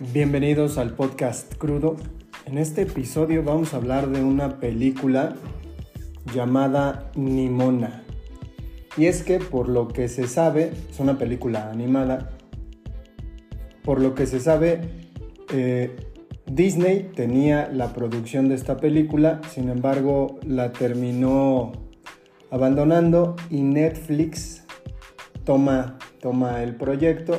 Bienvenidos al podcast Crudo. En este episodio vamos a hablar de una película llamada Nimona. Y es que por lo que se sabe, es una película animada, por lo que se sabe, eh, Disney tenía la producción de esta película, sin embargo la terminó abandonando y Netflix toma, toma el proyecto,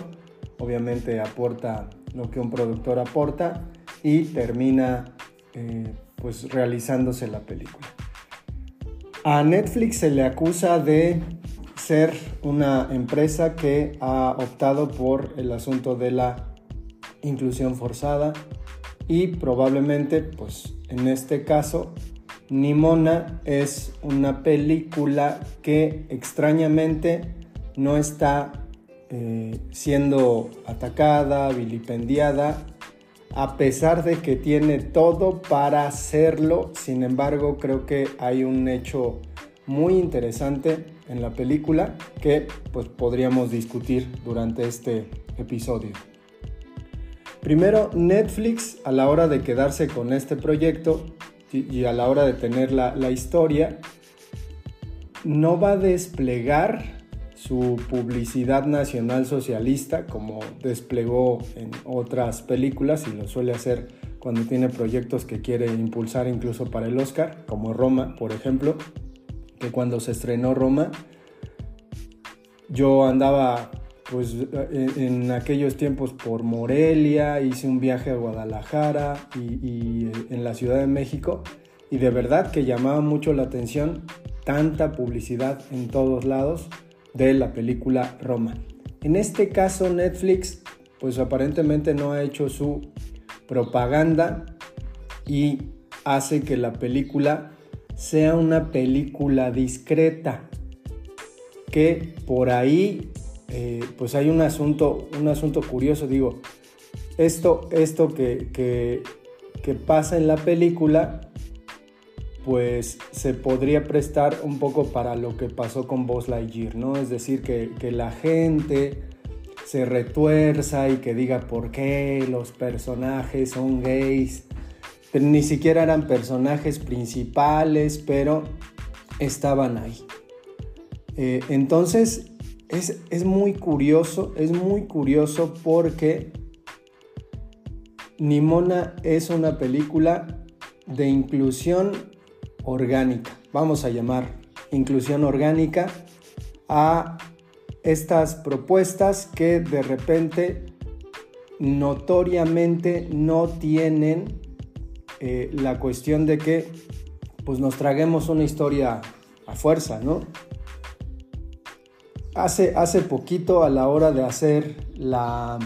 obviamente aporta lo que un productor aporta y termina eh, pues realizándose la película. A Netflix se le acusa de ser una empresa que ha optado por el asunto de la inclusión forzada y probablemente pues en este caso Nimona es una película que extrañamente no está eh, siendo atacada, vilipendiada, a pesar de que tiene todo para hacerlo. Sin embargo, creo que hay un hecho muy interesante en la película que pues podríamos discutir durante este episodio. Primero, Netflix a la hora de quedarse con este proyecto y a la hora de tener la, la historia, no va a desplegar su publicidad nacional socialista, como desplegó en otras películas y lo suele hacer cuando tiene proyectos que quiere impulsar incluso para el Oscar, como Roma, por ejemplo, que cuando se estrenó Roma, yo andaba pues en, aquellos tiempos por Morelia, hice un viaje a Guadalajara y, y en la Ciudad de México y de verdad que llamaba mucho la atención tanta publicidad en todos lados de la película Roma. En este caso Netflix pues aparentemente no ha hecho su propaganda y hace que la película sea una película discreta que por ahí eh, pues hay un asunto un asunto curioso digo esto esto que, que, que pasa en la película pues se podría prestar un poco para lo que pasó con Buzz Lightyear, ¿no? Es decir, que, la gente se retuerza y que diga por qué los personajes son gays. Ni siquiera eran personajes principales, pero estaban ahí. Eh, entonces, es, es muy curioso, es muy curioso porque Nimona es una película de inclusión orgánica, vamos a llamar inclusión orgánica, a estas propuestas que de repente notoriamente no tienen eh, la cuestión de que pues nos traguemos una historia a fuerza, ¿no? Hace, hace poquito a la hora de hacer la,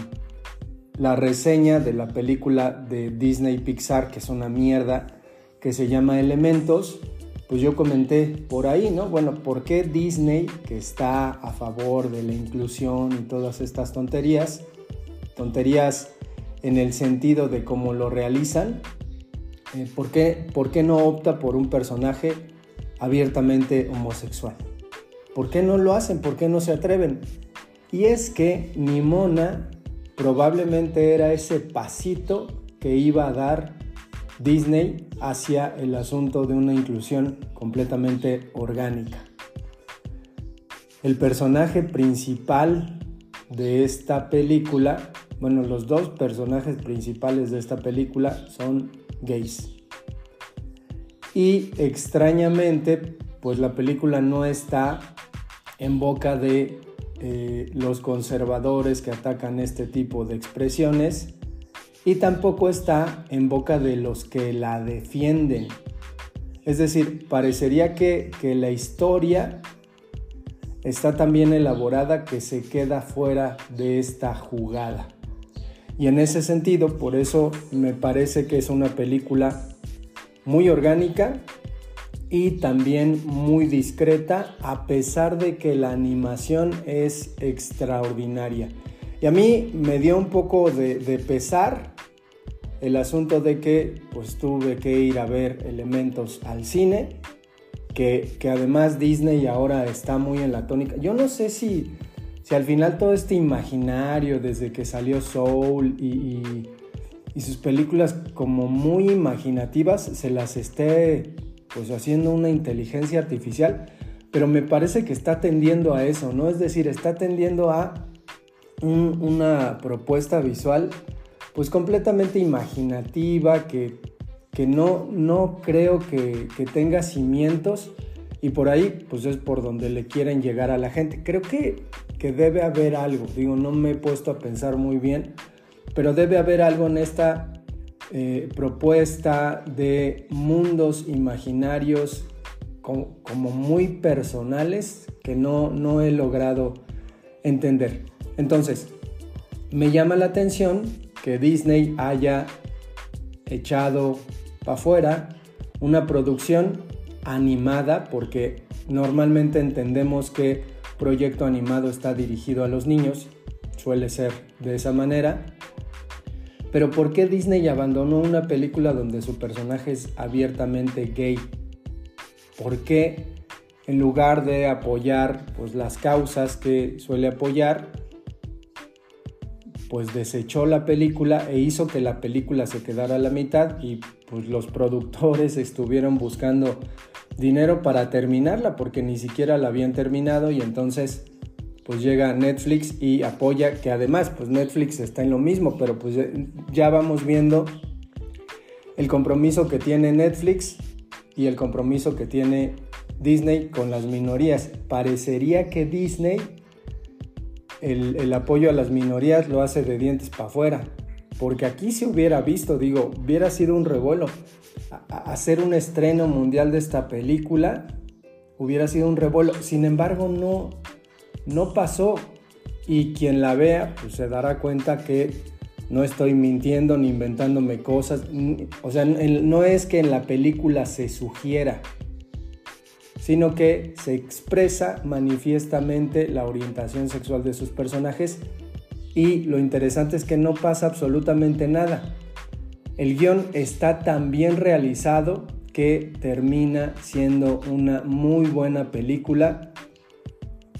la reseña de la película de Disney Pixar, que es una mierda, que se llama Elementos, pues yo comenté por ahí, ¿no? Bueno, ¿por qué Disney, que está a favor de la inclusión y todas estas tonterías, tonterías en el sentido de cómo lo realizan, eh, ¿por, qué, ¿por qué no opta por un personaje abiertamente homosexual? ¿Por qué no lo hacen? ¿Por qué no se atreven? Y es que Nimona probablemente era ese pasito que iba a dar Disney hacia el asunto de una inclusión completamente orgánica. El personaje principal de esta película, bueno, los dos personajes principales de esta película son gays. Y extrañamente, pues la película no está en boca de eh, los conservadores que atacan este tipo de expresiones, y tampoco está en boca de los que la defienden. Es decir, parecería que, la historia está tan bien elaborada que se queda fuera de esta jugada. Y en ese sentido, por eso me parece que es una película muy orgánica y también muy discreta, a pesar de que la animación es extraordinaria. Y a mí me dio un poco de, de pesar el asunto de que pues tuve que ir a ver elementos al cine, que, además Disney ahora está muy en la tónica. Yo no sé si, si al final todo este imaginario desde que salió Soul y, y sus películas como muy imaginativas se las esté pues haciendo una inteligencia artificial, pero me parece que está tendiendo a eso, ¿no? Es decir, está tendiendo a una propuesta visual pues completamente imaginativa, que, que no, no creo que, que, tenga cimientos y por ahí pues es por donde le quieren llegar a la gente. Creo que, que debe haber algo, digo, no me he puesto a pensar muy bien, pero debe haber algo en esta eh, propuesta de mundos imaginarios como, muy personales que no, no he logrado entender. Entonces, me llama la atención que Disney haya echado para afuera una producción animada, porque normalmente entendemos que proyecto animado está dirigido a los niños, suele ser de esa manera, pero ¿por qué Disney abandonó una película donde su personaje es abiertamente gay? ¿Por qué en lugar de apoyar pues, las causas que suele apoyar, pues desechó la película e hizo que la película se quedara a la mitad y pues los productores estuvieron buscando dinero para terminarla porque ni siquiera la habían terminado y entonces pues llega Netflix y apoya, que además pues Netflix está en lo mismo, pero pues ya vamos viendo el compromiso que tiene Netflix y el compromiso que tiene Disney con las minorías. Parecería que Disney el, apoyo a las minorías lo hace de dientes para afuera, porque aquí se hubiera visto, digo, hubiera sido un revuelo. hacer un estreno mundial de esta película hubiera sido un revuelo. Sin embargo, no, no pasó y quien la vea pues se dará cuenta que no estoy mintiendo ni inventándome cosas. O sea, no es que en la película se sugiera, sino que se expresa manifiestamente la orientación sexual de sus personajes y lo interesante es que no pasa absolutamente nada. El guion está tan bien realizado que termina siendo una muy buena película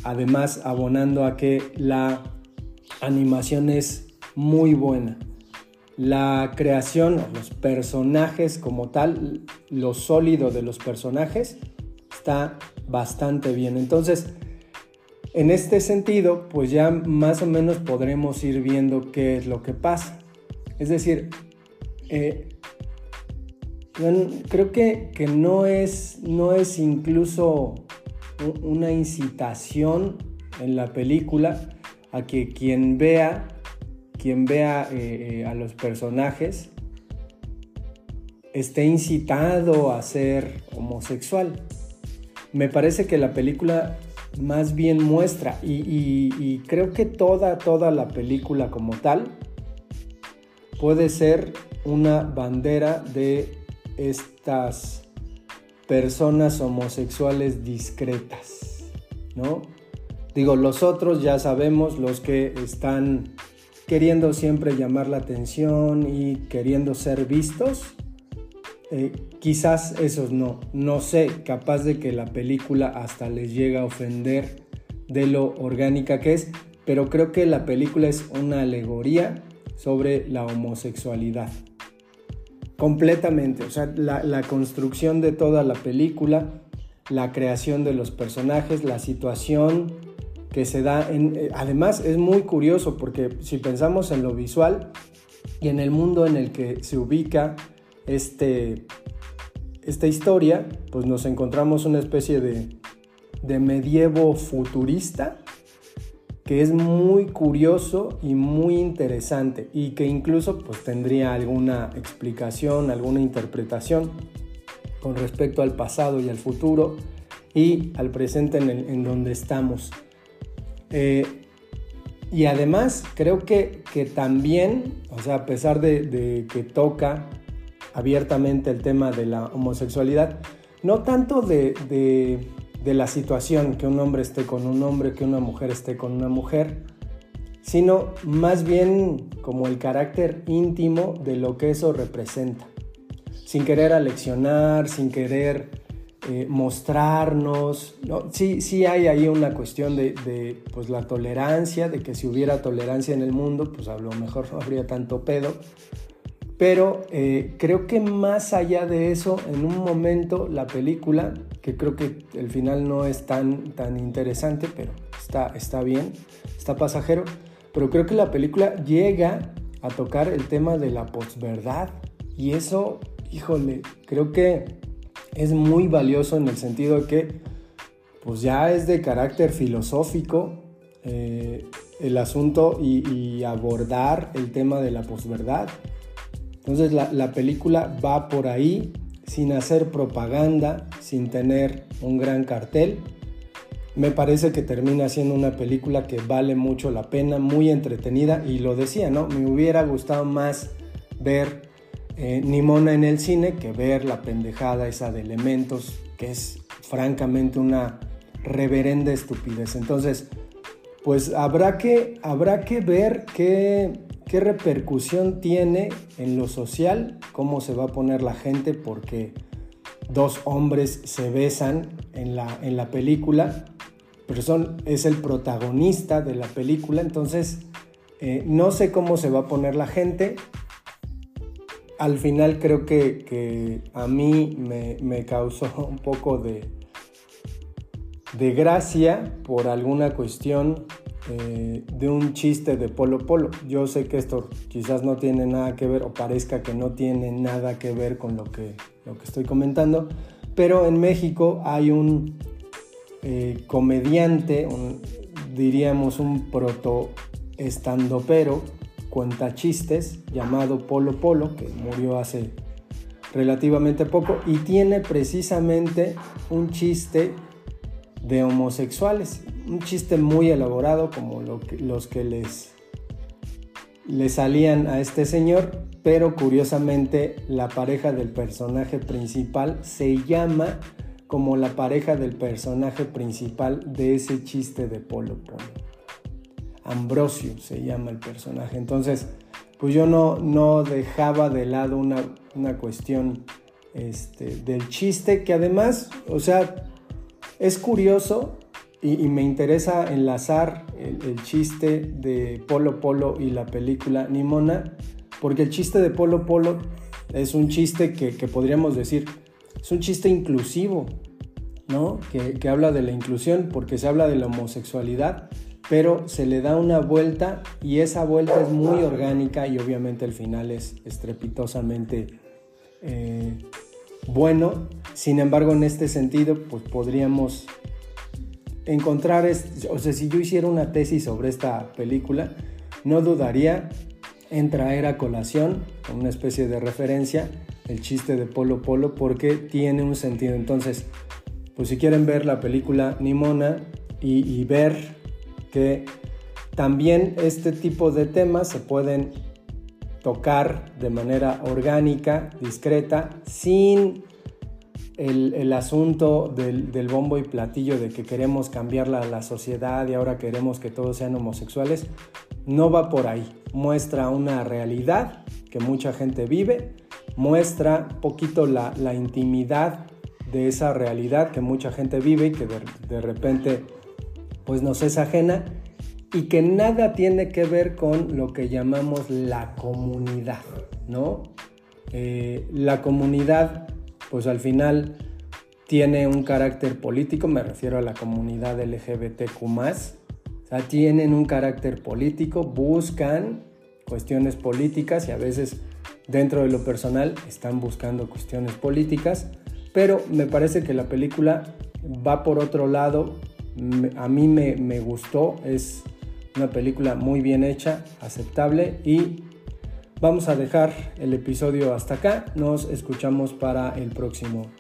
además abonando a que la animación es muy buena. La creación, los personajes como tal, lo sólido de los personajes está bastante bien. Entonces, en este sentido, pues ya más o menos podremos ir viendo qué es lo que pasa. Es decir, eh, creo que, que, no, es, no es incluso una incitación en la película a que quien vea, quien vea eh, eh, a los personajes esté incitado a ser homosexual. Me parece que la película más bien muestra y, creo que toda, toda la película como tal puede ser una bandera de estas personas homosexuales discretas, ¿no? Digo, los otros ya sabemos, los que están queriendo siempre llamar la atención y queriendo ser vistos, eh, quizás esos no, no sé, capaz de que la película hasta les llega a ofender de lo orgánica que es, pero creo que la película es una alegoría sobre la homosexualidad. Completamente, o sea, la, construcción de toda la película, la creación de los personajes, la situación que se da en... Eh, además es muy curioso porque si pensamos en lo visual y en el mundo en el que se ubica este, esta historia, pues nos encontramos una especie de, de medievo futurista que es muy curioso y muy interesante y que incluso pues tendría alguna explicación, alguna interpretación con respecto al pasado y al futuro y al presente en, donde estamos. Eh, y además creo que, que, también, o sea, a pesar de que toca abiertamente el tema de la homosexualidad, no tanto de, de la situación, que un hombre esté con un hombre, que una mujer esté con una mujer, sino más bien como el carácter íntimo de lo que eso representa, sin querer aleccionar, sin querer eh, mostrarnos. ¿no? Sí, sí hay ahí una cuestión de, pues, la tolerancia, de que si hubiera tolerancia en el mundo, pues a lo mejor no habría tanto pedo, Pero eh, creo que más allá de eso, en un momento la película, que creo que el final no es tan, tan interesante, pero está, está bien, está pasajero, pero creo que la película llega a tocar el tema de la posverdad. Y eso, híjole, creo que es muy valioso en el sentido de que pues ya es de carácter filosófico eh, el asunto y, abordar el tema de la posverdad. Entonces la, la película va por ahí sin hacer propaganda, sin tener un gran cartel. Me parece que termina siendo una película que vale mucho la pena, muy entretenida y lo decía, ¿no? Me hubiera gustado más ver eh, Nimona en el cine que ver la pendejada esa de elementos, que es francamente una reverenda estupidez. Entonces, pues habrá que, habrá que ver qué, qué repercusión tiene en lo social, cómo se va a poner la gente, porque dos hombres se besan en la, en la película, pero son, es el protagonista de la película, entonces eh, no sé cómo se va a poner la gente, al final creo que, a mí me, causó un poco de, de gracia por alguna cuestión eh, de un chiste de Polo Polo. Yo sé que esto quizás no tiene nada que ver o parezca que no tiene nada que ver con lo que, lo que estoy comentando, pero en México hay un eh, comediante, diríamos un proto estandopero cuenta chistes llamado Polo Polo, que murió hace relativamente poco, y tiene precisamente un chiste de homosexuales, un chiste muy elaborado como los que les, le salían a este señor, pero curiosamente la pareja del personaje principal se llama como la pareja del personaje principal de ese chiste de Polo Polo. Ambrosio se llama el personaje. Entonces, pues yo no, no dejaba de lado una, cuestión este, del chiste, que además, o sea, es curioso y, me interesa enlazar el, chiste de Polo Polo y la película Nimona, porque el chiste de Polo Polo es un chiste que, podríamos decir, es un chiste inclusivo, ¿no? Que, habla de la inclusión, porque se habla de la homosexualidad, pero se le da una vuelta y esa vuelta es muy orgánica y obviamente el final es estrepitosamente eh, bueno. Sin embargo, en este sentido, pues podríamos encontrar, o sea, si yo hiciera una tesis sobre esta película, no dudaría en traer a colación, una especie de referencia, el chiste de Polo Polo, porque tiene un sentido. Entonces, pues si quieren ver la película Nimona y ver que también este tipo de temas se pueden tocar de manera orgánica, discreta, sin el, asunto del, bombo y platillo de que queremos cambiar la, la sociedad y ahora queremos que todos sean homosexuales. No va por ahí. Muestra una realidad que mucha gente vive, muestra poquito la, intimidad de esa realidad que mucha gente vive y que de repente pues nos es ajena y que nada tiene que ver con lo que llamamos la comunidad, ¿no? Eh, la comunidad, pues al final tiene un carácter político, me refiero a la comunidad LGBTQ+, o sea, tienen un carácter político, buscan cuestiones políticas y a veces dentro de lo personal están buscando cuestiones políticas, pero me parece que la película va por otro lado. A mí me, me gustó, es una película muy bien hecha, aceptable y vamos a dejar el episodio hasta acá. Nos escuchamos para el próximo